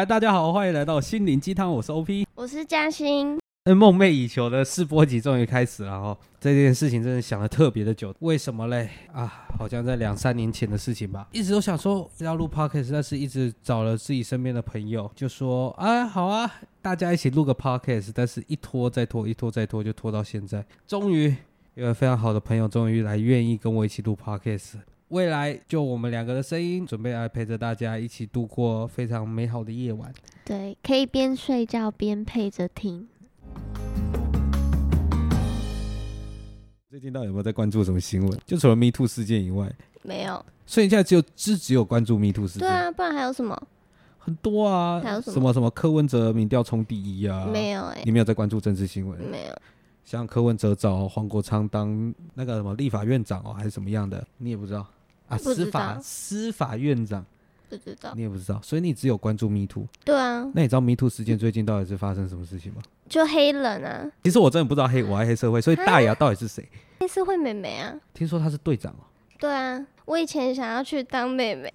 来，大家好，欢迎来到心灵鸡汤，我是 OP。我是嘉欣，那梦寐以求的试播集终于开始了哦！这件事情真的想了特别的久，为什么嘞？啊，好像在两三年前的事情吧，一直都想说要录 podcast，但是一直找了自己身边的朋友，就说啊，好啊，大家一起录个 podcast，但是一拖再拖，一拖再拖，就拖到现在，终于有个非常好的朋友，终于来愿意跟我一起录 podcast。未来就我们两个的声音，准备来陪着大家一起度过非常美好的夜晚。对，可以边睡觉边配着听。最近到底有没有在关注什么新闻？就除了 Me Too 事件以外，没有，所以现在只有只只有关注 Me Too 事件，对啊，不然还有什么？很多啊，还有什么什么什么柯文哲民调冲第一啊？没有哎、你没有在关注政治新闻？没有，像柯文哲找黄国昌当那个什么立法院长哦，还是什么样的，你也不知道啊？司法司法院长不知道。你也不知道，所以你只有关注 Me Too。对啊，那你知道 Me Too 事件最近到底是发生什么事情吗？就黑人啊，其实我真的不知道黑我爱黑社会，所以大牙到底是谁？黑社会妹妹啊。听说她是队长哦，对啊，我以前想要去当妹妹，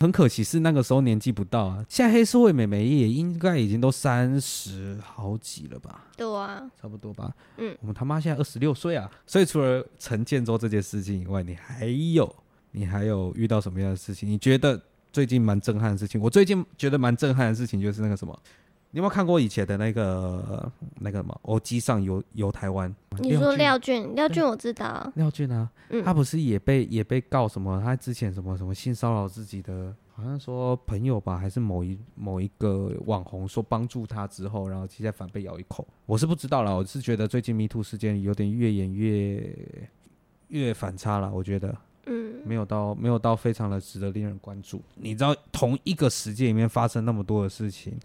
很可惜是那个时候年纪不到啊。现在黑社会妹妹也应该已经都三十好几了吧，对啊，差不多吧。嗯我们他妈现在二十六岁啊，所以除了陈建州这件事情以外，你还有你还有遇到什么样的事情？你觉得最近蛮震撼的事情？我最近觉得蛮震撼的事情就是那个什么。你有没有看过以前的那个那个什么？欧机上游游台湾？你说廖俊，廖俊我知道啊，廖俊啊，嗯他不是也被也被告什么？他之前什么什么性骚扰自己的，好像说朋友吧，还是某一某一个网红说帮助他之后，然后现在反被咬一口。我是不知道啦，我是觉得最近 Me Too 事件有点越演越越反差了，我觉得嗯，没有到没有到非常的值得令人关注。你知道同一个时间里面发生那么多的事情，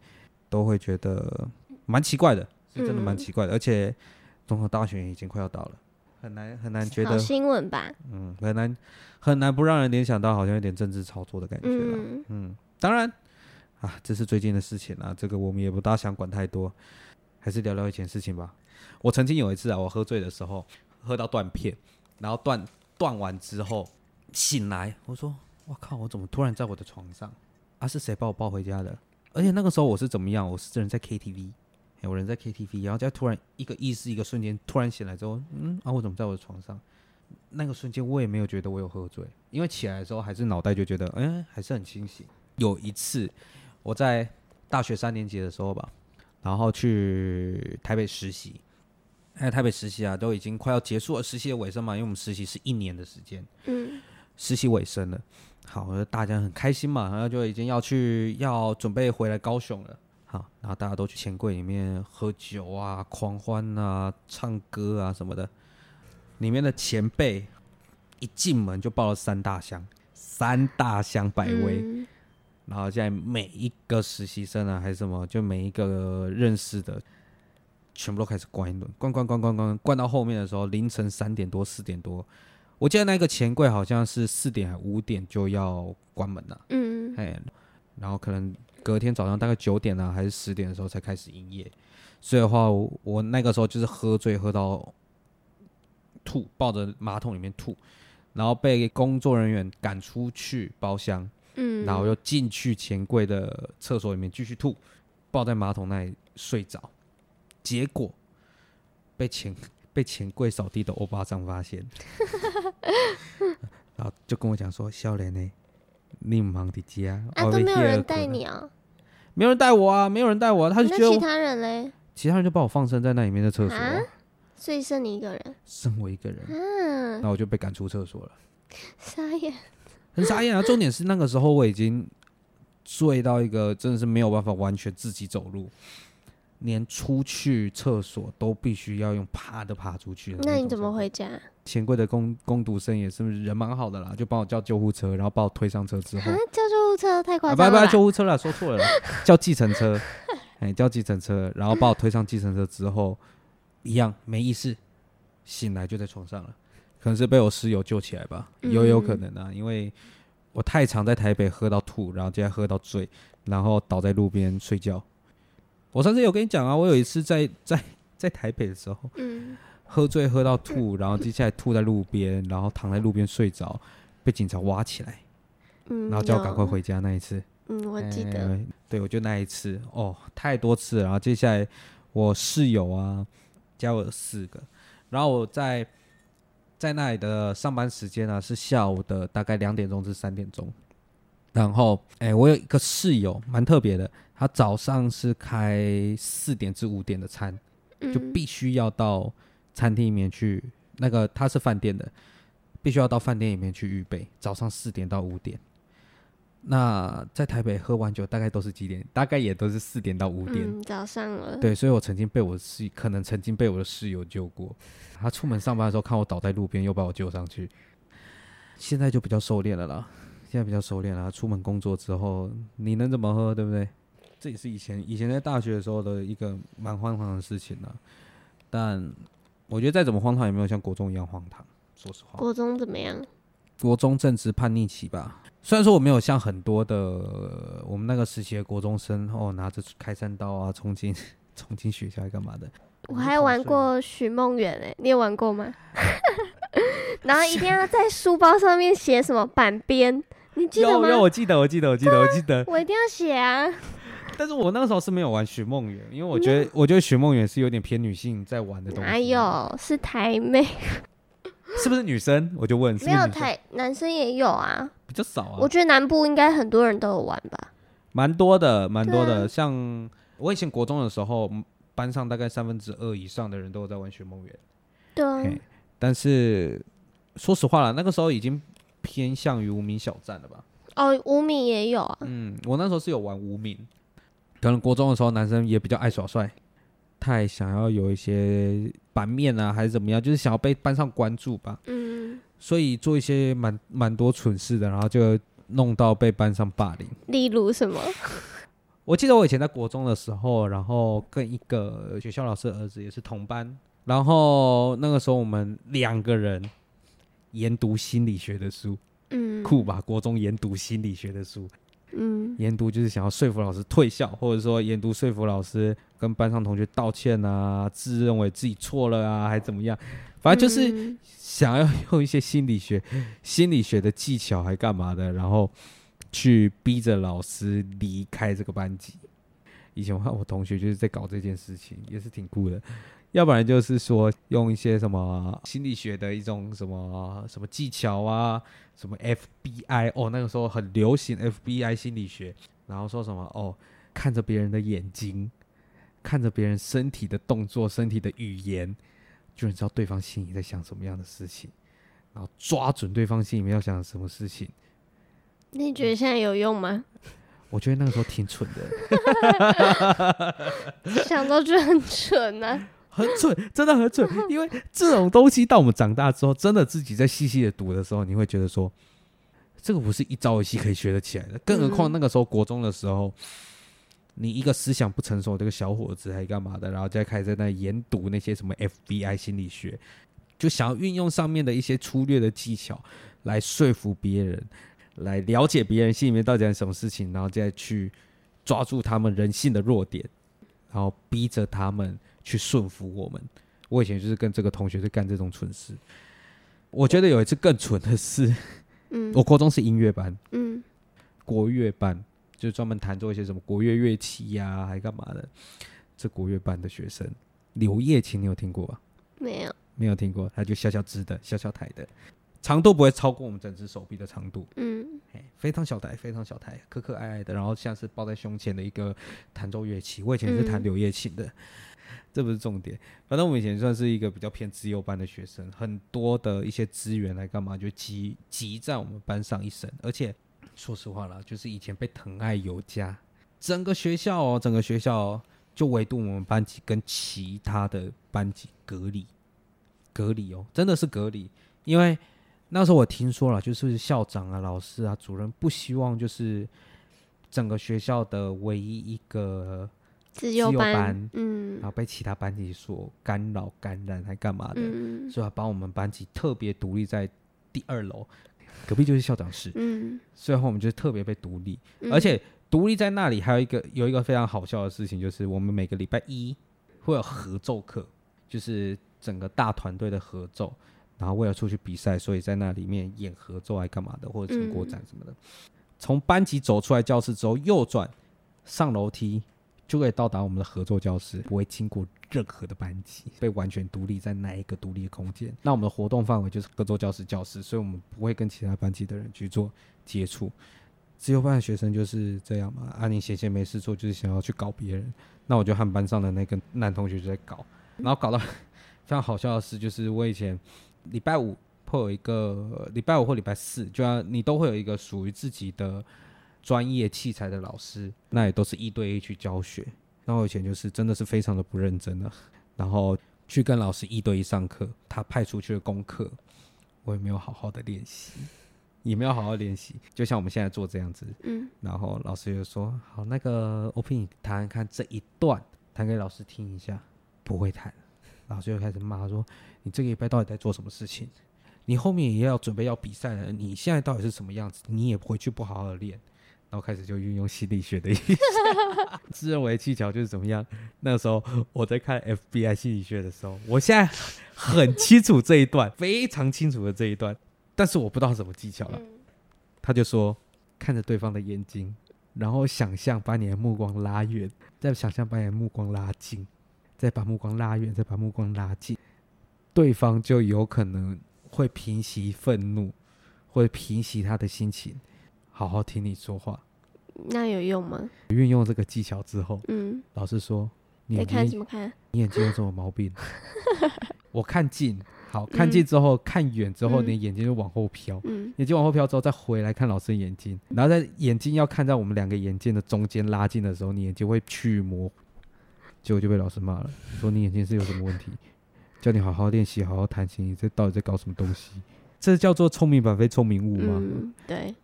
都会觉得蛮奇怪的，是真的蛮嗯奇怪的，而且综合大选已经快要到了。很难很难觉好得新闻吧，嗯，很难很难不让人联想到好像有点政治操作的感觉了。嗯，嗯，当然啊，这是最近的事情啊，这个我们也不大想管太多，还是聊聊以前事情吧。我曾经有一次啊，我喝醉的时候喝到断片，然后断断完之后醒来，我说我靠，我怎么突然在我的床上？啊，是谁把我抱回家的？而且那个时候我是怎么样？我是人在 KTV。有人在 KTV，然后再突然一个意识，一个瞬间突然醒来之后，嗯啊，我怎么在我的床上？那个瞬间我也没有觉得我有喝醉，因为起来的时候还是脑袋就觉得，嗯，还是很清醒。有一次我在大学三年级的时候吧，然后去台北实习，还有台北实习啊，都已经快要结束了，实习的尾声嘛，因为我们实习是一年的时间，嗯，实习尾声了，好，大家很开心嘛，然后就已经要去要准备回来高雄了。好，然后大家都去钱柜里面喝酒啊、狂欢啊、唱歌啊什么的。里面的前辈一进门就抱了三大箱，三大箱百威。嗯然后现在每一个实习生啊，还是什么，就每一个认识的，全部都开始关一轮，关关关关关，关到后面的时候，凌晨三点多、四点多，我记得那个钱柜好像是四点还五点就要关门了、嗯，哎，然后可能隔天早上大概九点啊，还是十点的时候才开始营业。所以的话，我我那个时候就是喝醉，喝到吐，抱着马桶里面吐，然后被工作人员赶出去包厢，嗯，然后又进去钱柜的厕所里面继续吐，抱在马桶那里睡着，结果被钱 被钱柜扫地的欧巴桑发现，然后就跟我讲说：“笑脸呢，你唔忙的家，啊，我都没有人带你啊，没有人带我啊，没有人带我、啊，他就觉得其他人嘞？其他人就把我放生在那里面的厕所、啊。所以剩你一个人，剩我一个人，嗯，那我就被赶出厕所了，傻眼，很傻眼啊。重点是那个时候我已经醉到一个真的是没有办法完全自己走路，连出去厕所都必须要用爬的爬出去那你怎么？回家？钱柜的工工读生也是人蛮好的啦，就帮我叫救护车，然后把我推上车之后啊，，叫救护车太夸啊，不不张了吧，救护车啦，说错了啦，叫计程车，哎，叫计程车，然后把我推上计程车之后，一样没意识，醒来就在床上了，可能是被我室友救起来吧，也有可能啊，因为我太常在台北喝到吐，然后接着喝到醉，然后倒在路边睡觉。我上次有跟你讲啊，我有一次在 在在台北的时候，嗯，喝醉喝到吐，然后接下来吐在路边，然后躺在路边睡着，被警察挖起来，嗯，然后叫我赶快回家那一次。嗯，我记得，呃对，我就那一次哦，太多次了。然后接下来我室友啊，加我有四个，然后我在在那里的上班时间呢、是下午的大概两点钟至三点钟。然后，哎、我有一个室友蛮特别的，他早上是开四点至五点的餐，就嗯必须要到餐厅里面去。那个他是饭店的，必须要到饭店里面去预备，早上四点到五点。那在台北喝完酒大概都是几点？大概也都是四点到五点。嗯，早上了，对，所以我曾经被我室，可能曾经被我的室友救过。他出门上班的时候看我倒在路边，又把我救上去。现在就比较收敛了啦，现在比较收敛了。出门工作之后，你能怎么喝，对不对？这也是以前以前在大学的时候的一个蛮荒唐的事情呢。但我觉得再怎么荒唐，也没有像国中一样荒唐。说实话，国中怎么样？国中正值叛逆期吧。虽然说我没有像很多的呃我们那个时期的国中生哦，拿着开山刀啊，冲进 冲进学校来干嘛的？我还玩过许梦远诶，你有玩过吗？然后一定要在书包上面写什么板边，你记得有有，吗？我记得，我记得，我记得，我记得。我一定要写啊！但是我那个时候是没有玩许梦圆，因为我觉得，我觉得许梦圆是有点偏女性在玩的东西。哪？有？是台妹，是不是女生？我就问，没有台男生也有啊。比较少啊我，觉得南部应该很多人都有玩吧。蛮多的，蛮多的。啊像我以前国中的时候，班上大概三分之二以上的人都有在玩许梦圆。对啊，但是说实话了，那个时候已经偏向于无名小站了吧？哦，无名也有啊。嗯，我那时候是有玩无名，可能国中的时候男生也比较爱耍帅，太想要有一些版面啊，还是怎么样，就是想要被班上关注吧，嗯，所以做一些蛮蛮多蠢事的，然后就弄到被班上霸凌。例如什么？我记得我以前在国中的时候，然后跟一个学校老师的儿子也是同班，然后那个时候我们两个人研读心理学的书，嗯，酷吧？国中研读心理学的书，嗯研读就是想要说服老师退校，或者说研读说服老师跟班上同学道歉啊，自认为自己错了啊，还怎么样？反正就是嗯想要用一些心理学、心理学的技巧，还干嘛的，然后去逼着老师离开这个班级。以前我看我同学就是在搞这件事情，也是挺酷的。要不然就是说用一些什么心理学的一种什么什么技巧啊，什么 FBI 哦，那个时候很流行 FBI 心理学，然后说什么哦，看着别人的眼睛，看着别人身体的动作、身体的语言，就能知道对方心里在想什么样的事情，然后抓准对方心里面要想什么事情。你觉得现在有用吗？我觉得那个时候挺蠢的，想到就很蠢啊。很蠢，真的很蠢。因为这种东西到我们长大之后，真的自己在细细的读的时候，你会觉得说，这个不是一朝一夕可以学得起来的。更何况嗯那个时候国中的时候，你一个思想不成熟这个小伙子还干嘛的，然后再开始在那研读那些什么 FBI 心理学，就想要运用上面的一些粗略的技巧来说服别人，来了解别人心里面到底在什么事情，然后再去抓住他们人性的弱点，然后逼着他们去顺服我们。我以前就是跟这个同学在干这种蠢事。我觉得有一次更蠢的是，嗯 我高中是音乐班，嗯国乐班，就是专门弹奏一些什么国乐乐器呀、还干嘛的。这国乐班的学生柳叶琴，你有听过吧？没有。没有听过，他就小小只的、小小台的，长度不会超过我们整只手臂的长度，嗯嘿非常小台，非常小台，可可爱爱的，然后像是抱在胸前的一个弹奏乐器。我以前是弹嗯柳叶琴的，这不是重点。反正我们以前算是一个比较偏资优班的学生，很多的一些资源来干嘛，就集集在我们班上一身。而且说实话啦，就是以前被疼爱有加，整个学校哦，整个学校、哦、就唯独我们班级跟其他的班级隔离，隔离哦，真的是隔离，因为。那时候我听说了，就是校长啊、老师啊、主任不希望就是整个学校的唯一一个自由班班，嗯。然后被其他班级所干扰、感染，还干嘛的，嗯。所以他把我们班级特别独立在第二楼，隔壁就是校长室，嗯，所以后我们就特别被独立，嗯。而且独立在那里还有一个有一个非常好笑的事情，就是我们每个礼拜一会有合奏课，就是整个大团队的合奏。然后为了出去比赛，所以在那里面演合奏还干嘛的，或者成果展什么的。从班级走出来教室之后，右转上楼梯就可以到达我们的合作教室，不会经过任何的班级，被完全独立在那一个独立的空间。那我们的活动范围就是合作教室教室，所以我们不会跟其他班级的人去做接触。自由班的学生就是这样嘛，啊，你闲闲没事做，就是想要去搞别人。那我就和班上的那个男同学就在搞，然后搞到非常好笑的事，就是我以前礼拜五会有一个礼拜五或礼拜四，就要你都会有一个属于自己的专业器材的老师，那也都是一对一去教学。那我以前就是真的是非常的不认真的，然后去跟老师一对一上课，他派出去的功课，我也没有好好的练习。也没有好好练习，就像我们现在做这样子。嗯，然后老师就说：“好，那个 OP 你弹看这一段，弹给老师听一下。”不会弹，老师就开始骂说：“你这个礼拜到底在做什么事情？你后面也要准备要比赛了，你现在到底是什么样子？你也回去不好好练。”然后开始就运用心理学的 自认为技巧就是怎么样。那个时候我在看 FBI 心理学的时候，我现在很清楚这一段，非常清楚的这一段。但是我不知道什么技巧了，他就说看着对方的眼睛，然后想象把你的目光拉远，再想象把你的目光拉近，再把目光拉远，再把目光拉近，对方就有可能会平息愤怒，会平息他的心情，好好听你说话。那有用吗？运用这个技巧之后，嗯，老师说你眼看什么看？你眼睛有什么毛病？我看近。好看近之后，看远之后，你的眼睛就往后飘。嗯，眼睛往后飘之后，再回来看老师的眼睛，然后在眼睛要看在我们两个眼睛的中间拉近的时候，你眼睛会去模糊。结果就被老师骂了，说你眼睛是有什么问题？叫你好好练习，好好弹琴，你这到底在搞什么东西？这叫做聪明反非聪明误吗？对。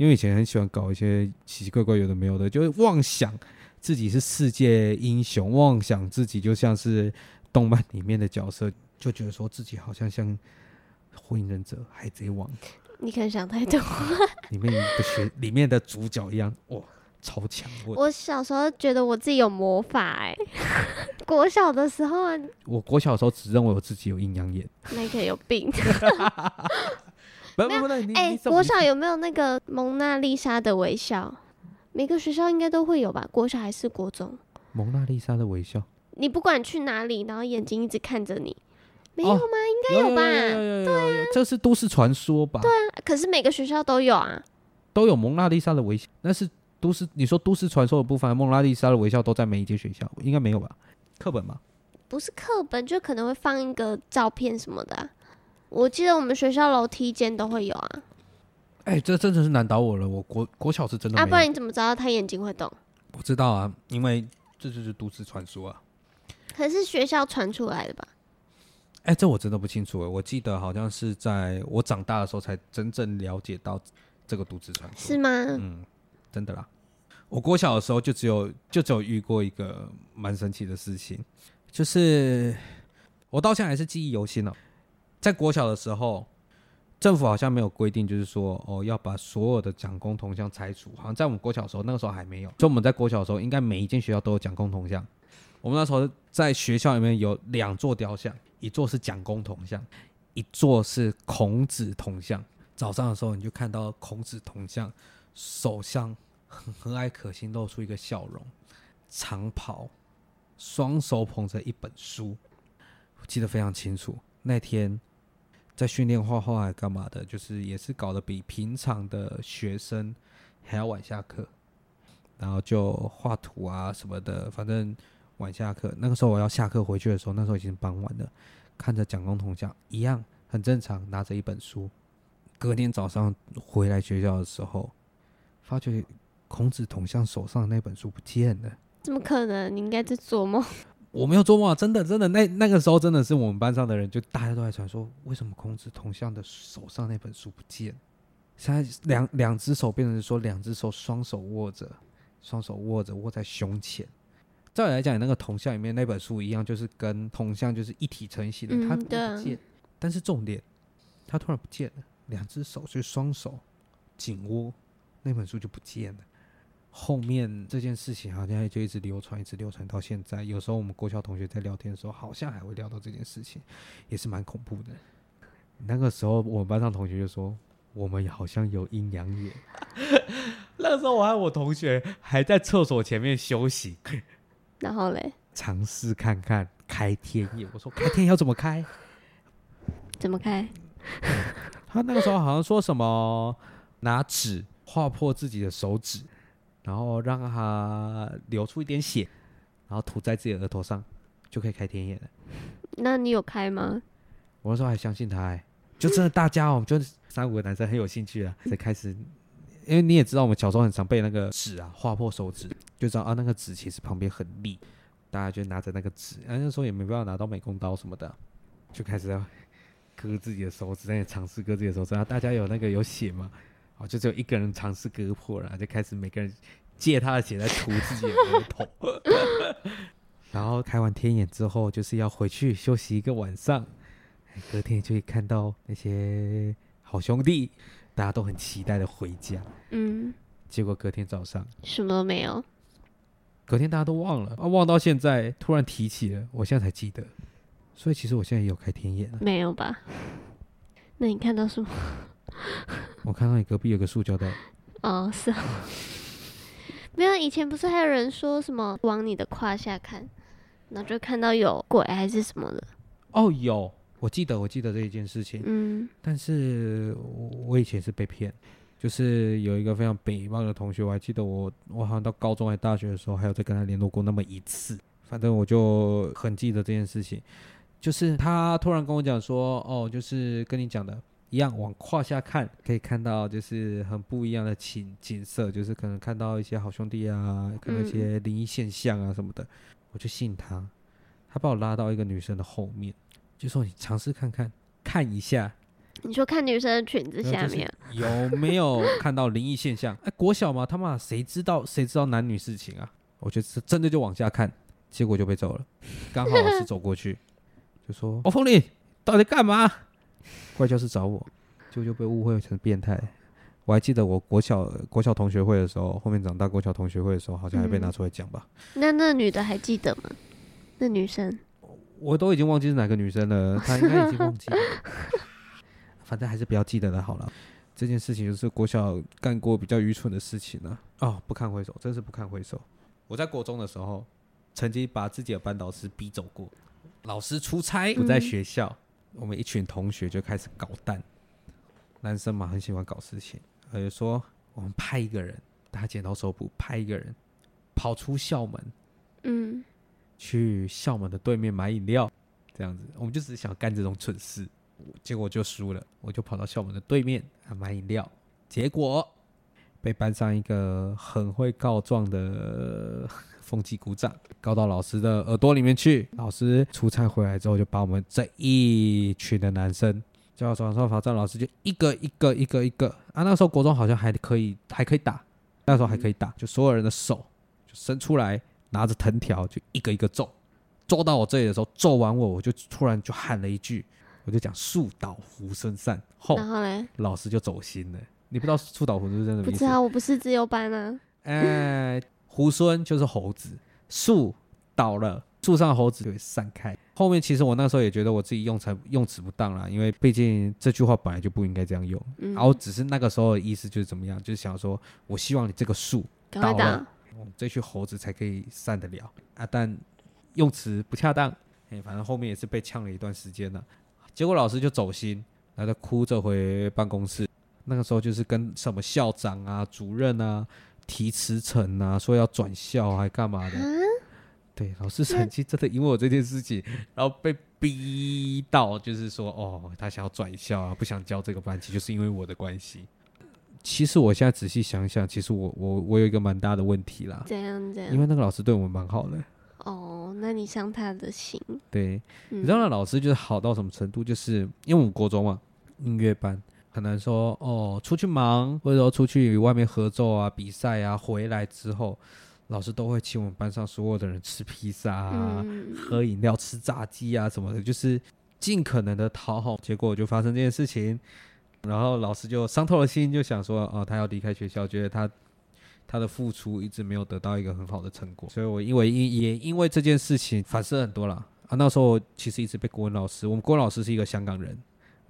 因为以前很喜欢搞一些奇奇怪怪、有的没有的，就是妄想自己是世界英雄，妄想自己就像是动漫里面的角色。就觉得说自己好像像火影忍者、海贼王，你可能想太多。里面的学里面的主角一样，哇，超强！我小时候觉得我自己有魔法，哎，国小的时候，我国小的时候只认为我自己有阴阳眼，那个有病。没有，哎，国小有没有那个蒙娜丽莎的微笑？每个学校应该都会有吧？国小还是国中？蒙娜丽莎的微笑，你不管去哪里，然后眼睛一直看着你。没有吗？应该有吧。对啊，这是都市传说吧？对啊，可是每个学校都有啊。都有蒙娜丽莎的微笑，那是都市你说都市传说的部分，蒙娜丽莎的微笑都在每一间学校，应该没有吧？课本吗？不是课本，就可能会放一个照片什么的。我记得我们学校楼梯间都会有啊。哎，这真的是难倒我了。我国国小是真的。啊，不然你怎么知道他眼睛会动？不知道啊，因为这就是都市传说啊。可是学校传出来的吧？哎，这我真的不清楚哎。我记得好像是在我长大的时候才真正了解到这个独自传说，是吗？嗯，真的啦。我国小的时候就只有就只有遇过一个蛮神奇的事情，就是我到现在还是记忆犹新呢。在国小的时候，政府好像没有规定，就是说哦要把所有的蒋公铜像拆除。好像在我们国小的时候，那个时候还没有。就我们在国小的时候，应该每一间学校都有蒋公铜像。我们那时候在学校里面有两座雕像。一座是蒋公铜像，一座是孔子铜像。早上的时候，你就看到孔子铜像，手上和蔼可亲，露出一个笑容，长袍，双手捧着一本书。我记得非常清楚，那天在训练画画还干嘛的，就是也是搞得比平常的学生还要晚下课，然后就画图啊什么的，反正。晚下课，那个时候我要下课回去的时候，那时候已经傍晚了。看着蒋公铜像，一样很正常，拿着一本书。隔天早上回来学校的时候，发觉孔子铜像手上的那本书不见了。怎么可能？你应该在做梦。我没有做梦，真的，真的。那那个时候真的是我们班上的人，就大家都在传说，为什么孔子铜像的手上那本书不见？现在两两只手变成说两只手双手握着，双手握着握在胸前。照理来讲，你那个铜像里面那本书一样，就是跟铜像就是一体成型的，它不见。但是重点，它突然不见了，两只手就双手紧握那本书就不见了。后面这件事情好像就一直流传，一直流传到现在。有时候我们国小同学在聊天的时候，好像还会聊到这件事情，也是蛮恐怖的。那个时候我们班上同学就说，我们好像有阴阳眼。那时候我和我同学还在厕所前面休息，然后嘞，尝试看看开天眼。我说 开天眼要怎么开？怎么开？他那个时候好像说什么拿纸划破自己的手指，然后让它流出一点血，然后涂在自己的额头上，就可以开天眼了。那你有开吗？我那时候还相信他、欸，就真的大家哦，就三五个男生很有兴趣啊，才开始。因为你也知道，我们小时候很常被那个纸啊划破手指，就知道啊那个纸其实旁边很利，大家就拿着那个纸，啊那时候也没办法拿到美工刀什么的，就开始要割自己的手指，在尝试割自己的手指。啊大家有那个有血嘛，哦就只有一个人尝试割破然后，就开始每个人借他的血来涂自己的额头。然后开完天眼之后，就是要回去休息一个晚上，哎隔天就会看到那些好兄弟，大家都很期待的回家。嗯，结果隔天早上，什么都没有。隔天大家都忘了，啊，忘到现在，突然提起了，我现在才记得。所以其实我现在也有开天眼了。没有吧？那你看到什么？我看到你隔壁有个塑胶袋，哦，是啊。没有，以前不是还有人说什么往你的胯下看，然后就看到有鬼还是什么的。哦，有，我记得，我记得这一件事情。嗯但是我我以前是被骗，就是有一个非常北方的同学，我还记得我我好像到高中还大学的时候，还有再跟他联络过那么一次。反正我就很记得这件事情，就是他突然跟我讲说，哦，就是跟你讲的一样，往胯下看可以看到就是很不一样的景景色，就是可能看到一些好兄弟啊，看到一些灵异现象啊什么的，我就信他。他把我拉到一个女生的后面，就说你尝试看看，看一下。你说看女生的裙子下面，有没有看到灵异现象？哎，国小嘛，他妈谁知道谁知道男女事情啊？我就是真的就往下看，结果就被揍了。刚好老师走过去，就说：“哦，凤林，到底干嘛？”过来教室找我，结果就被误会成变态。我还记得我国小国小同学会的时候，后面长大国小同学会的时候，好像还被拿出来讲吧。那那女的还记得吗？那女生我都已经忘记是哪个女生了，她应该已经忘记了。反正还是不要记得的好了。这件事情就是国小干过比较愚蠢的事情了。哦，不堪回首，真是不堪回首。我在国中的时候，曾经把自己的班导师逼走过。老师出差不在学校，我们一群同学就开始搞蛋。男生嘛，很喜欢搞事情，他就说我们派一个人，大家剪刀手布，派一个人跑出校门，嗯，去校门的对面买饮料，这样子，我们就只是想干这种蠢事，结果就输了，我就跑到校门的对面啊买饮料，结果被班上一个很会告状的风纪股长告到老师的耳朵里面去，老师出差回来之后就把我们这一群的男生。叫到床上罚站，老师就一个一个一个一个啊！那时候国中好像还可以，还可以打，那时候还可以打，就所有人的手就伸出来，拿着藤条就一个一个揍，揍到我这里的时候，揍完我，我就突然就喊了一句，我就讲树倒猢狲散，后然后嘞，老师就走心了。你不知道树倒猢狲狲散什么意思？不知道，我不是自由班啊。哎，猢狲就是猴子，树倒了，树上的猴子就会散开。后面其实我那时候也觉得我自己用词用词不当啦，因为毕竟这句话本来就不应该这样用。嗯，然后只是那个时候的意思就是怎么样，就是想说我希望你这个树倒了。我们这群猴子才可以散得了啊！但用词不恰当，哎，反正后面也是被呛了一段时间了。结果老师就走心，然后就哭着回办公室。那个时候就是跟什么校长啊、主任啊提辞呈啊，说要转校还干嘛的。啊，对，老师成绩真的因为我这件事情，然后被逼到，就是说，哦，他想要转校啊，不想教这个班级，就是因为我的关系。其实我现在仔细想想，其实我我我有一个蛮大的问题啦，怎样怎样。因为那个老师对我们蛮好的。哦，那你伤他的心。对，嗯你知道那老师就是好到什么程度？就是因为我们国中嘛，音乐班可能说哦出去忙，或者说出去外面合奏啊、比赛啊，回来之后，老师都会请我们班上所有的人吃披萨啊、嗯，喝饮料、吃炸鸡啊什么的，就是尽可能的讨好。结果就发生这件事情，然后老师就伤透了心，就想说哦，他要离开学校，觉得他他的付出一直没有得到一个很好的成果，所以我因为因也因为这件事情反思很多了。啊。那时候其实一直被国文老师，我们国文老师是一个香港人，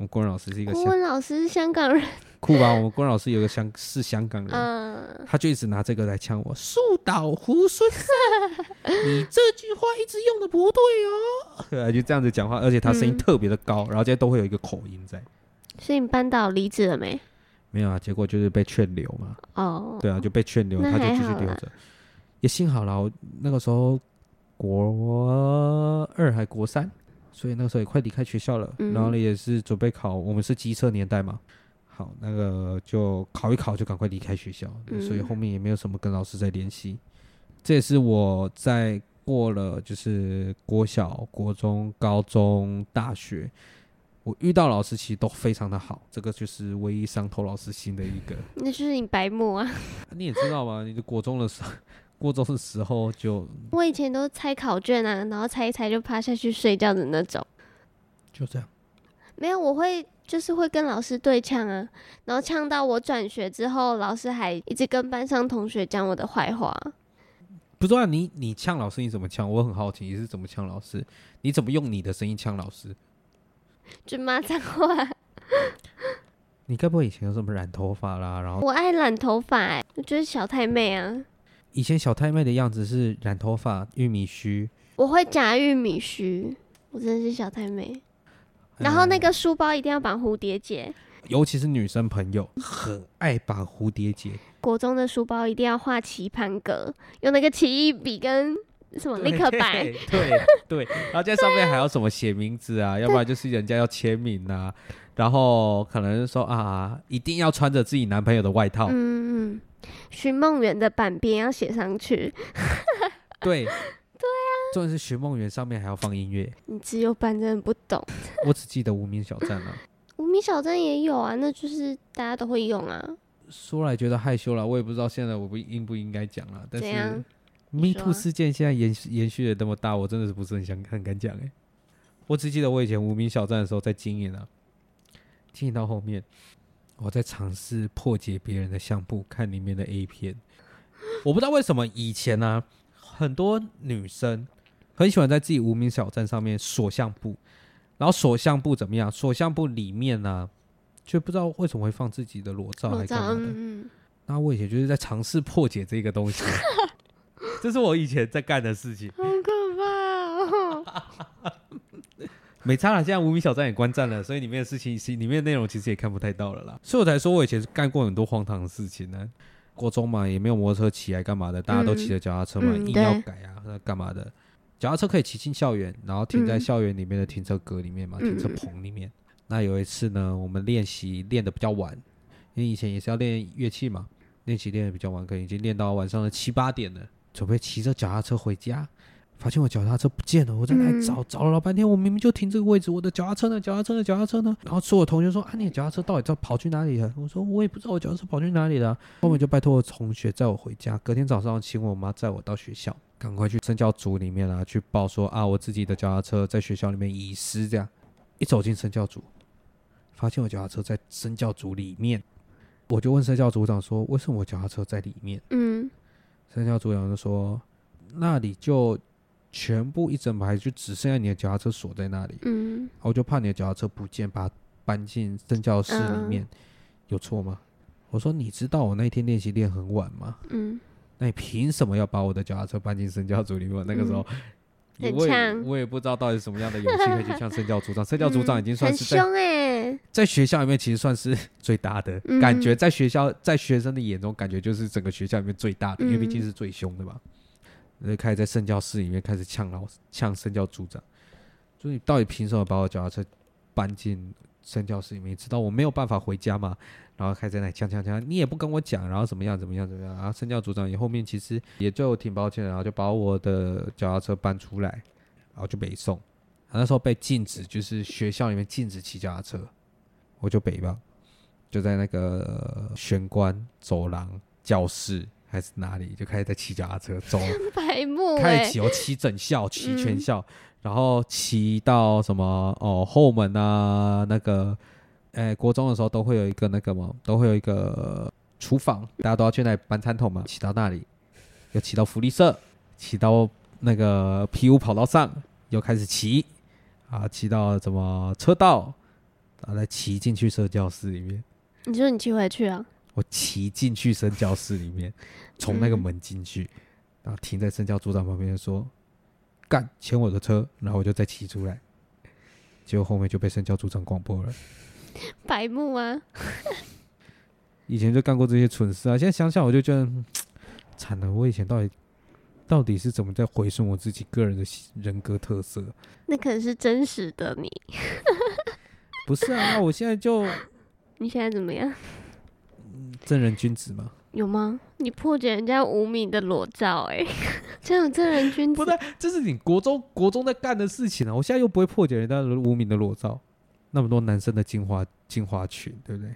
我们国文老师是一个国香文老师是香港人，酷吧？我们郭文老师有个香是香港人，嗯，他就一直拿这个来呛我，树倒猢狲散，你这句话一直用的不对哦。对，就这样子讲话，而且他声音嗯特别的高，然后这些都会有一个口音在。所以你班导离职了没？没有啊，结果就是被劝留嘛。哦，对啊，就被劝留，他就继续留着。也幸好啦，我那个时候国二还国三，所以那个时候也快离开学校了。嗯然后呢，也是准备考，我们是机测年代嘛。好，那个就考一考，就赶快离开学校。嗯所以后面也没有什么跟老师在联系。这也是我在过了就是国小、国中、高中、大学，我遇到老师其实都非常的好，这个就是唯一伤透老师心的一个。那就是你白目啊！你也知道吗？你的国中的时候，国中的时候就我以前都猜考卷啊，然后猜一猜就趴下去睡觉的那种。就这样。没有，我会就是会跟老师对呛啊，然后呛到我转学之后，老师还一直跟班上同学讲我的坏话。不知道你你呛老师你怎么呛？我很好奇你是怎么呛老师？你怎么用你的声音呛老师？就骂脏话。你该不会以前有什么染头发啦？然后我爱染头发、欸，我觉得小太妹啊。以前小太妹的样子是染头发、玉米须，我会夹玉米须，我真的是小太妹。然后那嗯个书包一定要绑蝴蝶结，尤其是女生朋友很爱绑蝴蝶结，国中的书包一定要画棋盘格，用那个奇异笔跟什么立刻白。对对对，然后在上面还要什么写名字啊，要不然就是人家要签名啊，然后可能说啊，一定要穿着自己男朋友的外套，嗯嗯，寻梦园的版边要写上去。对对啊，重点是寻梦园上面还要放音乐，你自由班真的不懂，我只记得无名小站啊。无名小站也有啊，那就是大家都会用啊。说来觉得害羞了，我也不知道现在我不应不应该讲了。但是 Me 你 Too 事件现在延续延续的那么大，我真的是不是很想很敢讲哎、我只记得我以前无名小站的时候在经营啊，经营到后面，我在尝试破解别人的相簿，看里面的 A 片。我不知道为什么以前呢、很多女生很喜欢在自己无名小站上面锁相簿，然后锁相簿怎么样？锁相簿里面呢、就不知道为什么会放自己的裸照，裸照，还干嘛的？那我以前就是在尝试破解这个东西，这是我以前在干的事情。好可怕哦。没差了，现在无名小站也关站了，所以里面的事情，其里面的内容其实也看不太到了啦。所以我才说我以前是干过很多荒唐的事情呢。国中嘛，也没有摩托车骑来干嘛的，大家都骑着脚踏车嘛，嗯硬要改啊，那干嘛的？脚踏车可以骑进校园，然后停在嗯校园里面的停车格里面嘛，停车嗯棚里面。那有一次呢，我们练习练的比较晚，因为以前也是要练乐器嘛，练习练的比较晚，可能已经练到晚上的七八点了，准备骑着脚踏车回家，发现我脚踏车不见了，我在那里嗯找、找了老半天，我明明就停这个位置，我的脚踏车呢？脚踏车呢？脚踏车呢？然后说，我同学说啊，你的脚踏车到底在跑去哪里了？我说我也不知道我脚踏车跑去哪里了。后面就拜托我同学载我回家，隔天早上请我妈载我到学校，赶快去生教组里面啊去报说啊，我自己的脚踏车在学校里面遗失，这样一走进生教组，发现我脚踏车在生教组里面，我就问生教组长说，为什么我脚踏车在里面？嗯，生教组长就说，那里就全部一整排就只剩下你的脚踏车锁在那里，嗯，我就怕你的脚踏车不见，把它搬进生教室里面，有错吗？我说你知道我那天练习练很晚吗？嗯，那你凭什么要把我的脚踏车搬进生教组里面？那个时候，很我也呛我也不知道到底什么样的勇气可以去向生教组长。生教组长已经算是在凶哎、在学校里面其实算是最大的、嗯感觉，在学校在学生的眼中，感觉就是整个学校里面最大的，因为毕竟嗯是最凶的嘛。就开始在圣教室里面开始呛老师呛圣教组长，说你到底凭什么把我脚踏车搬进圣教室里面？你知道我没有办法回家吗？然后开始在那呛呛呛，你也不跟我讲，然后怎么样怎么样怎么样？然后圣教组长也后面其实也对我挺抱歉的，然后就把我的脚踏车搬出来，然后就北送。那时候被禁止，就是学校里面禁止骑脚踏车，我就北吧，就在那个玄关走廊、教室还是哪里，就开始在骑脚踏车走，白目哎、开始骑，我骑整校，骑全嗯校，然后骑到什么哦后门啊，那个，哎、国中的时候都会有一个那个嘛，都会有一个厨房，大家都要去那里搬餐桶嘛，骑到那里，又骑到福利社，骑到那个 P 五跑道上，又开始骑，啊，骑到什么车道，然后再骑进去社教室里面。你说你骑回去啊？我骑进去身教室里面，从那个门进去，然后停在身教组长旁边说：“干，牵我的车。”然后我就再骑出来，结果后面就被身教组长广播了。白目啊！以前就干过这些蠢事啊，现在想想我就觉得嗯惨了。我以前到底到底是怎么在回顺我自己个人的人格特色？那可能是真实的你。不是啊，那我现在就你现在怎么样？正人君子吗。有吗？你破解人家无名的裸照、欸，哎，这样正人君子不对，这是你国中国中在干的事情啊！我现在又不会破解人家无名的裸照，那么多男生的精华精华群，对不对？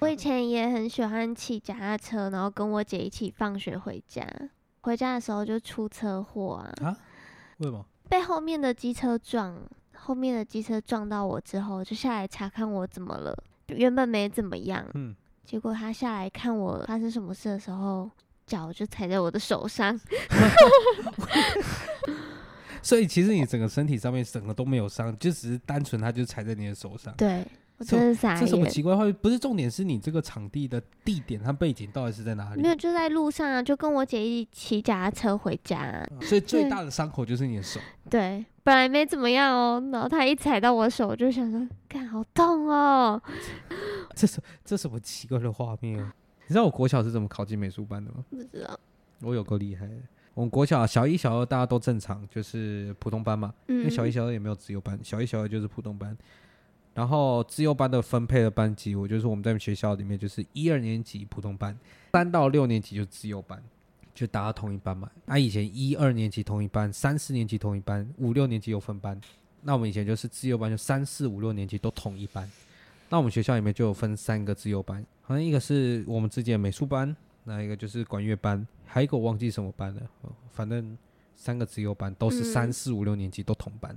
我以前也很喜欢骑脚踏车，然后跟我姐一起放学回家。回家的时候就出车祸啊，为什么？被后面的机车撞，后面的机车撞到我之后，就下来查看我怎么了。原本没怎么样，嗯，结果他下来看我发生什么事的时候，脚就踩在我的手上。所以其实你整个身体上面整个都没有伤，就只是单纯他就踩在你的手上。对我这真的傻这什么。奇怪话？不是重点，是你这个场地的地点和背景到底是在哪里没？有，就在路上啊，就跟我姐一起骑脚踏车回家啊、所以最大的伤口就是你的手。对，本来没怎么样哦，然后他一踩到我手，我就想说，看好痛哦。这是这什么奇怪的画面啊？你知道我国小是怎么考进美术班的吗？不知道，我有够厉害的。我们国小小一、小二大家都正常，就是普通班嘛。因嗯为小一、小二也没有自由班，小一、小二就是普通班。然后自由班的分配的班级，我就是我们在学校里面就是一二年级普通班，三到六年级就自由班，就大家同一班嘛。那、以前一二年级同一班，三四年级同一班，五六年级有分班。那我们以前就是自由班，就三四五六年级都同一班。那我们学校里面就有分三个自由班，好像一个是我们自己的美术班，那一个就是管乐班，还有一个我忘记什么班了，哦反正三个自由班都是嗯三四五六年级都同班。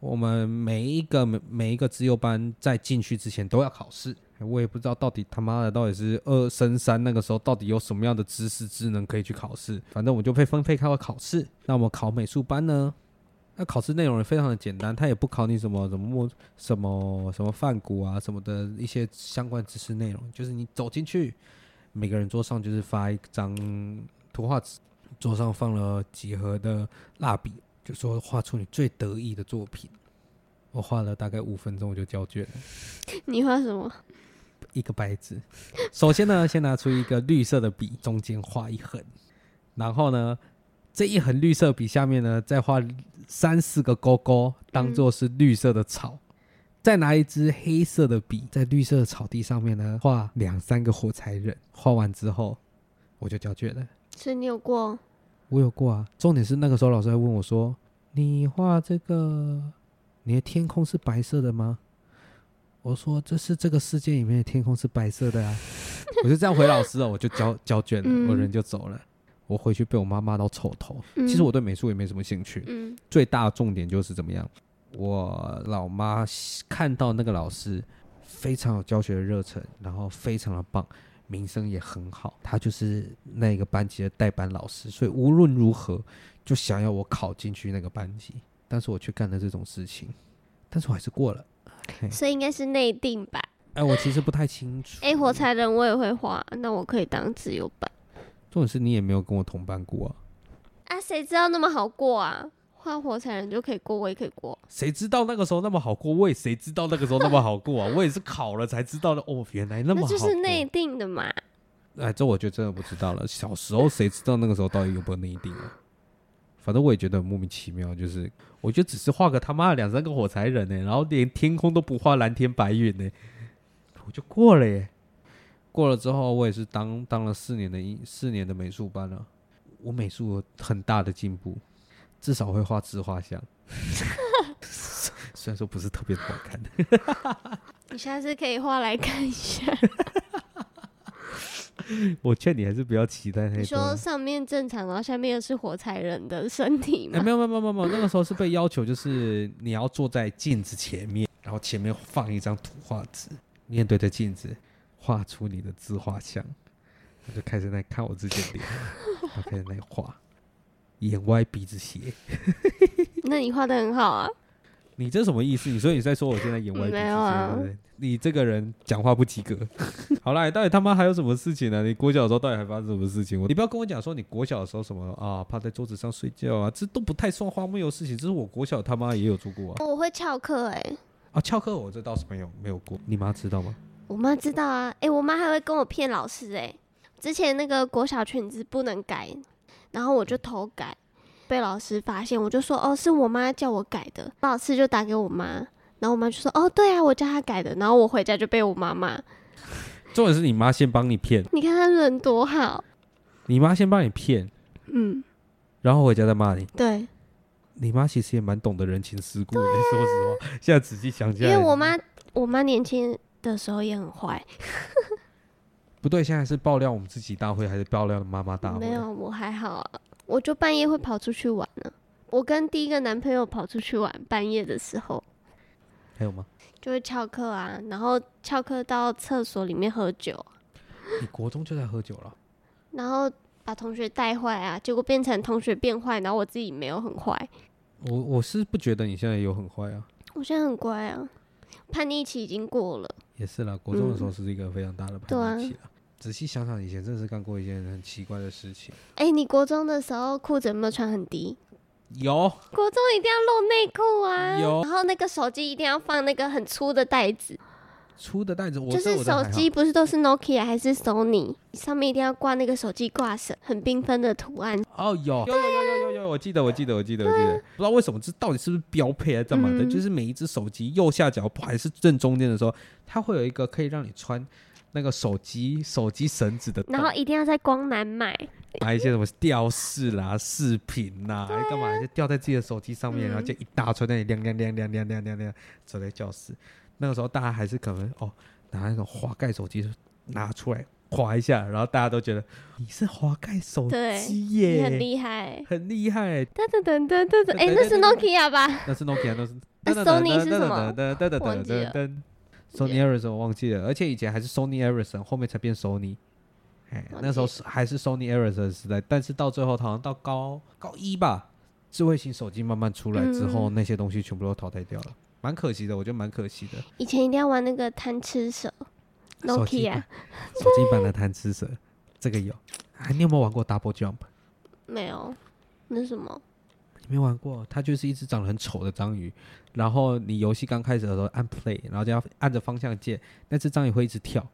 我们每一个每每一个自由班在进去之前都要考试，我也不知道到底他妈的到底是二升三那个时候到底有什么样的知识智能可以去考试，反正我就被分配到考试。那我们考美术班呢？那考试内容也非常的简单，他也不考你什么什么墨什么什么范古啊什么的一些相关知识内容，就是你走进去，每个人桌上就是发一张图画纸，桌上放了几盒的蜡笔，就说画出你最得意的作品。我画了大概五分钟我就交卷了，你画什么？一个白纸。首先呢，先拿出一个绿色的笔，中间画一横，然后呢，这一横绿色笔下面呢，再画三四个勾勾，当做是绿色的草。再拿一支黑色的笔，在绿色的草地上面呢，画两三个火柴人。画完之后，我就交卷了。所以你有过？我有过啊，重点是那个时候老师还问我说：“你画这个，你的天空是白色的吗？”我说：“这是这个世界里面的天空是白色的啊。” 我就这样回老师了，我就交交卷了，嗯我人就走了。我回去被我妈骂到臭头。嗯其实我对美术也没什么兴趣，嗯最大的重点就是怎么样，我老妈看到那个老师非常有教学的热忱，然后非常的棒，名声也很好，他就是那个班级的代班老师，所以无论如何就想要我考进去那个班级，但是我却干了这种事情，但是我还是过了。所以应该是内定吧？哎，我其实不太清楚。哎、火柴人我也会画，那我可以当自由班重点是你也没有跟我同班过啊，啊？谁知道那么好过啊？画火柴人就可以过，我也可以过。谁知道那个时候那么好过？我也谁知道那个时候那么好过啊？我也是考了才知道的。哦，原来那么好过。那就是内定的嘛。哎，这我就真的不知道了。小时候谁知道那个时候到底有没有内定啊？反正我也觉得很莫名其妙，就是我觉得只是画个他妈的两三个火柴人呢、然后连天空都不画蓝天白云呢、我就过了耶。过了之后，我也是当当了四年的一四年的美术班了。我美术有很大的进步，至少会画自画像。虽然说不是特别好看，你下次可以画来看一下。我劝你还是不要期待太多。你说上面正常，然后下面又是火柴人的身体哎、吗？没有没有没有没有，那个时候是被要求，就是你要坐在镜子前面，然后前面放一张图画纸，面对着镜子画出你的自画像。他就开始在看我自己的脸，然后开始在画，眼歪鼻子斜。那你画的很好啊。你这什么意思？你说你在说我现在眼歪鼻子没有啊对不对你这个人讲话不及格。好啦，你到底他妈还有什么事情呢、你国小的时候到底还发生什么事情？我你不要跟我讲说你国小的时候什么啊，趴在桌子上睡觉啊，这都不太算荒谬的事情。这是我国小他妈也有做过啊。我会翘课哎，啊，翘课我这倒是没有没有过，你妈知道吗？我妈知道啊，哎、我妈还会跟我骗老师哎、之前那个国小裙子不能改，然后我就偷改，被老师发现，我就说哦是我妈叫我改的，老师就打给我妈，然后我妈就说哦对啊我叫她改的，然后我回家就被我妈骂，重点是你妈先帮你骗，你看她人多好，你妈先帮你骗，嗯，然后回家再骂你。对，你妈其实也蛮懂得人情世故的，说实话，现在仔细想起来，因为我妈我妈年轻的时候也很坏，不对，现在是爆料我们自己大会，还是爆料妈妈大会？没有我还好啊，我就半夜会跑出去玩呢、我跟第一个男朋友跑出去玩，半夜的时候。还有吗？就会翘课啊，然后翘课到厕所里面喝酒，你国中就在喝酒了？然后把同学带坏啊，结果变成同学变坏，然后我自己没有很坏，我我是不觉得你现在有很坏啊，我现在很乖啊，叛逆期已经过了，也是啦，国中的时候是一个非常大的叛逆期了。仔细想想，以前真的是干过一件很奇怪的事情。哎、你国中的时候裤子有没有穿很低？有，国中一定要露内裤啊，有。然后那个手机一定要放那个很粗的袋子，粗的袋子，我就是手机不是都是 Nokia 还是 Sony，上面一定要挂那个手机挂绳，很缤纷的图案，哦，有。有有有有有有，我记得我记得我记得我记得，不知道为什么这到底是不是标配还是干嘛的？嗯就是每一只手机右下角还是正中间的时候，它会有一个可以让你穿那个手机手机绳子的洞，然后一定要在光南买，买一些什么吊饰啦、饰品啦，还干嘛就吊在自己的手机上面，然后嗯就一大串在那里亮亮亮亮亮亮亮亮，走在教室。那个时候大家还是可能哦，拿那种滑盖手机拿出来滑一下，然后大家都觉得你是滑盖手对机你耶，很厉害。很厉害。噔噔噔噔噔噔，哎、那是 Nokia 吧？那是 Nokia，那是那 Sony 是什么噔噔噔噔。Sony Ericsson 我忘记了，而且以前还是 Sony Ericsson，后面才变 Sony。哎，那时候是还是 Sony Ericsson 的时代，但是到最后好像到高高一吧，智慧型手机慢慢出来之后，嗯那些东西全部都淘汰掉了，蛮可惜的，我觉得蛮可惜的。以前一定要玩那个贪吃蛇手机，Nokia 版手机版的贪吃蛇，这个有。啊，你有没有玩过 Double Jump？没有，那是什么？你没玩过，它就是一只长得很丑的章鱼，然后你游戏刚开始的时候按 play，然后就要按着方向键，那只章鱼会一直跳，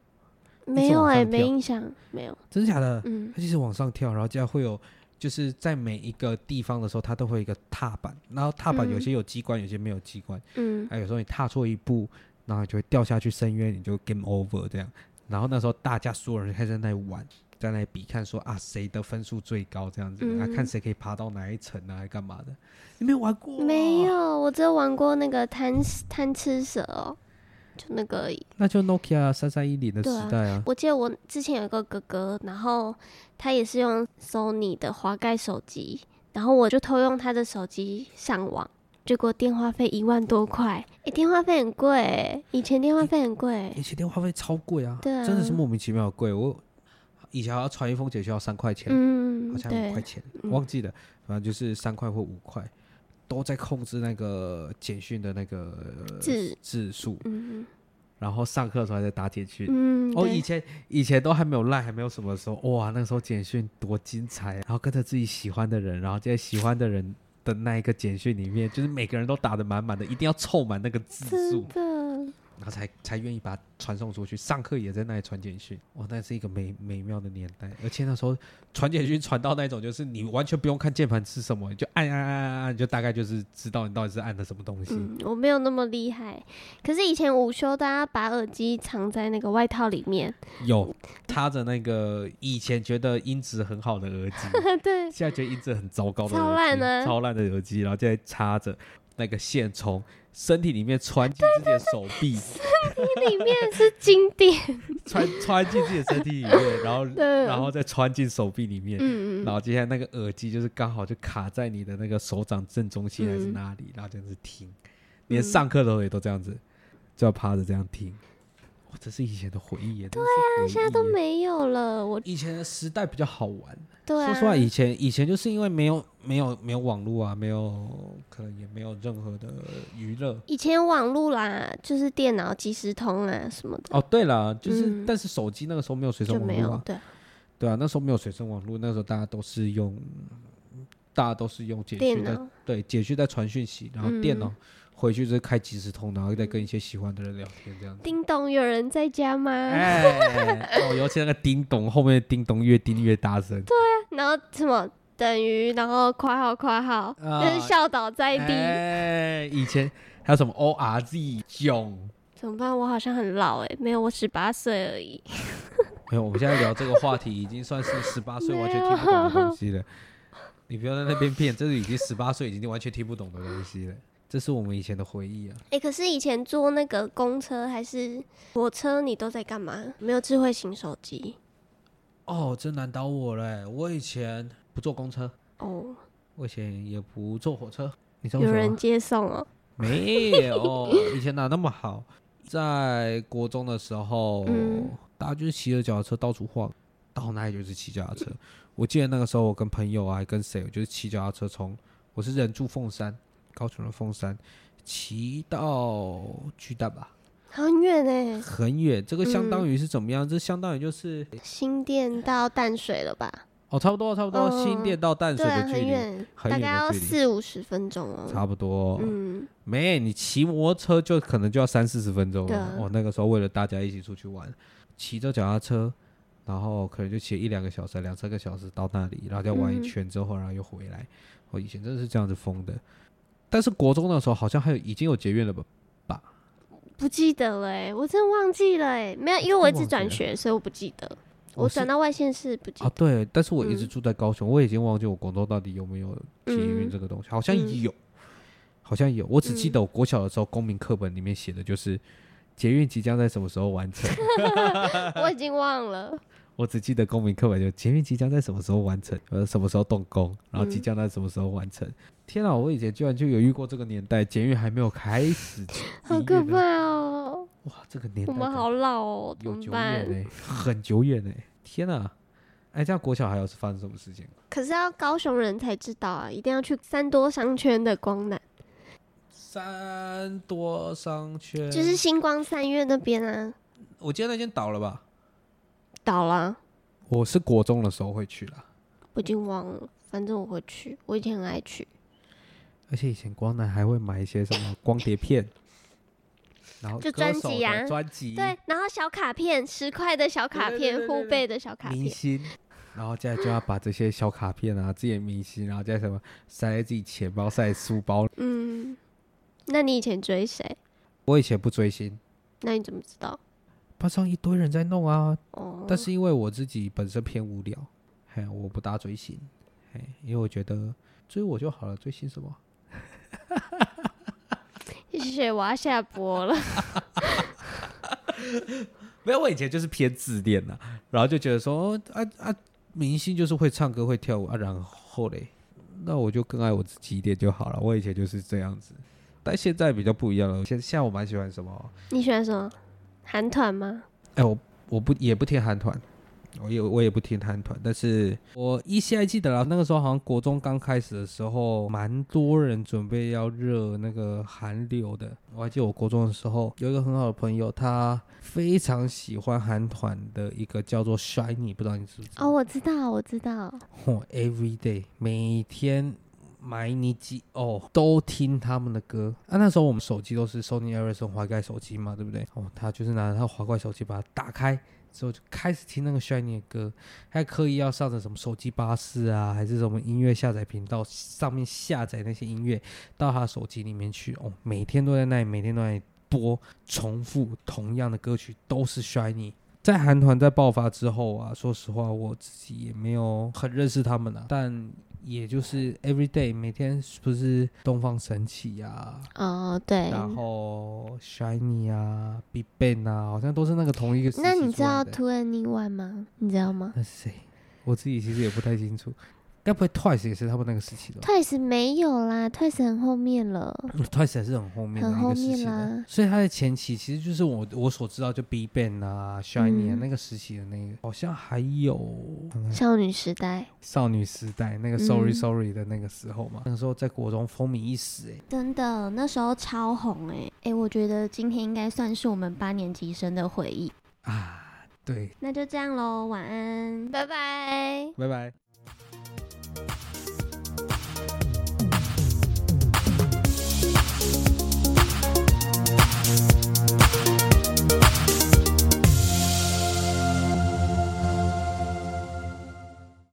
没有哎、没印象，没有。真的假的？嗯它就是往上跳，然后这样会有，就是在每一个地方的时候，它都会有一个踏板，然后踏板嗯有些有机关，有些没有机关，嗯，还有时候你踏错一步，然后就会掉下去深渊，你就 game over 这样。然后那时候大家所有人开始在那里玩，在那里比看说啊谁的分数最高这样子，啊嗯看谁可以爬到哪一层啊，还干嘛的？你没有玩过？没，有，我只有玩过那个贪贪吃蛇哦，就那个而已。那就 Nokia 三三一零的时代啊。我记得我之前有一个哥哥，然后他也是用 Sony 的滑盖手机，然后我就偷用他的手机上网，结果电话费一万多块，诶、电话费很贵欸，以前电话费很贵。以，前电话费超贵啊，对啊。真的是莫名其妙的贵。我以前要传一封简讯要三块钱，嗯好，像五块，钱，嗯。忘记了，反正就是三块或五块，都在控制那个简讯的那个呃字。字数，嗯然后上课的时候还在打简讯。嗯，哦，以前以前都还没有赖，还没有什么的时候，哇，那时候简讯多精彩啊！然后跟着自己喜欢的人，然后这些喜欢的人的那一个简讯里面，就是每个人都打的满满的，一定要凑满那个字数，后才才愿意把它传送出去。上课也在那里传简讯，哇，那是一个美美妙的年代。而且那时候传简讯传到那种，就是你完全不用看键盘是什么，你就按按按按按，就大概就是知道你到底是按的什么东西。嗯，我没有那么厉害，可是以前午休大家把耳机藏在那个外套里面，有插着那个以前觉得音质很好的耳机，对，现在觉得音质很糟糕的超耳机，烂的超烂的耳机，然后再插着那个线从身体里面穿进自己的手臂，身体里面是经典，穿穿进自己的身体里面，然后对。然后再穿进手臂里面。然后接下来那个耳机就是刚好就卡在你的那个手掌正中心还是嗯。哪里，然后这样子听，连上课的时候也都这样子，就要趴着这样听。哇，这是以前的回忆耶，对啊，现在都。没有了。我以前的时代比较好玩，对啊，说实话，以前以前就是因为没有没有没有网络啊，没有可能也没有任何的娱乐。以前有网络啦，就是电脑即时通啊什么的，哦，对了，就是、嗯但是手机那个时候没有随身网络啊，对对啊，那时候没有随身网络，那时候大家都是用大家都是用简讯在。对简讯在传讯息，然后电脑嗯回去就是开即时通，然后再跟一些喜欢的人聊天这样子。叮咚，有人在家吗？哎，哦，尤其那个叮咚后面的叮咚越叮越大声，对然后什么等于，然后括号括号，啊就是笑倒在地，哎，以前还有什么 O R Z 囧。怎么办？我好像很老哎、没有，我十八岁而已。没有，我们现在聊这个话题已经算是 十八岁完全听不懂的东西了。你不要在那边骗，这是已经十八岁已经完全听不懂的东西了。这是我们以前的回忆啊。哎、可是以前坐那个公车还是火车，你都在干嘛？没有智慧型手机哦，真难倒我嘞！我以前不坐公车，哦，我以前也不坐火车。你知道为有人？接送哦。没有，以前哪那么好？在国中的时候，嗯大家就是骑着脚踏车到处晃，到哪里就是骑脚踏车。我记得那个时候，我跟朋友啊，还跟谁，我就是骑脚踏车从我是人住凤山，高雄的凤山，骑到巨蛋吧，很远哎、很远。这个相当嗯于是怎么样？这相当于就是新店到淡水了吧？哦，差不多，差不多，嗯新店到淡水的距离，很远，大概要四五十分钟哦。差不多。嗯，没，你骑摩托车就可能就要三四十分钟了。对啊哦，那个时候为了大家一起出去玩，骑着脚踏车，然后可能就骑一两个小时、两三个小时到那里，然后再玩一嗯圈之后，然后又回来。我、以前真的是这样子疯的。但是国中的时候好像还有已经有结怨了吧？不记得了哎、我真的忘记了哎、没有，因为我一直转学，所以我不记得。我转到外县市不记啊，对，但是我一直嗯住在高雄，我已经忘记我广东到底有没有捷运嗯这个东西，好像嗯有，好像有。我只记嗯得我国小的时候公民课本里面写的就是捷运即将在什么时候完成。我已经忘了。我只记得公民课本就捷运即将在什么时候完成，呃，什么时候动工，然后即嗯将在什么时候完成。天啊，我以前居然就有遇过这个年代，捷运还没有开始 好可怕哦！哇，这个年代我们好老哦，怎有久远？呢、很久远呢、天啊！哎，这样国小还有是发生什么事情？可是要高雄人才知道啊，一定要去三多商圈的光南，三多商圈，就是星光三月那边啊，我记得那间倒了吧？倒了，我是国中的时候会去啦，我已经忘了，反正我会去，我以前很爱去。而且以前光南还会买一些什么光碟片，然后就专辑啊。专辑，对，然后小卡片，十块的小卡片，护背的小卡片，明星，然后接下来就要把这些小卡片啊、自己的明星，然后再什么塞在自己钱包、塞在书包。嗯，那你以前追谁？我以前不追星，那你怎么知道？班上一堆人在弄啊，哦，但是因为我自己本身偏无聊，嘿，我不大追星，嘿，因为我觉得追我就好了，追星什么？谢谢，我要下播了。没有，我以前就是偏自恋呐，然后就觉得说，哦啊啊，明星就是会唱歌会跳舞啊，然后嘞，那我就更爱我自己一点就好了。我以前就是这样子，但现在比较不一样了。现现在我蛮喜欢什么？你喜欢什么？韩团吗？哎、我我不也不听韩团，我也我也不听韩团，但是我依稀还记得啦，那个时候好像国中刚开始的时候，蛮多人准备要热那个韩流的。我还记得我国中的时候，有一个很好的朋友，他非常喜欢韩团的一个叫做 Shiny，不知道你知不知道？哦，我知道，我知道。哦，every day 每天买你几哦，都听他们的歌啊。那时候我们手机都是 Sony Ericsson 滑盖手机嘛，对不对？哦，他就是拿他滑盖手机把它打开之后，就开始听那个 Shiny 的歌，还刻意要上着什么手机巴士啊，还是什么音乐下载频道上面下载那些音乐到他手机里面去。哦，每天都在那里，每天都在播重复同样的歌曲，都是 Shiny。在韩团在爆发之后啊，说实话，我自己也没有很认识他们啊，但也就是 every day 每天不是东方神起啊，哦，对。然后 Shiny 啊，Big Bang 啊，好像都是那个同一个那你知道 Two Anyone 吗？你知道吗？那是谁？我自己其实也不太清楚。该不会 Twice 也是他们那个时期的吧 Twice 没有啦，Twice 很后面了。？Twice 还是很后面的那很后个时期的面啦，所以他的前期其实就是我我所知道就 B Ban 啊、Shiny 啊、嗯那个时期的那个，好像还有嗯少女时代，少女时代那个嗯 Sorry Sorry 的那个时候嘛，那个时候在国中风靡一时哎、真的，那时候超红哎、哎、我觉得今天应该算是我们八年级生的回忆。啊，对，那就这样喽，晚安。拜拜。拜拜。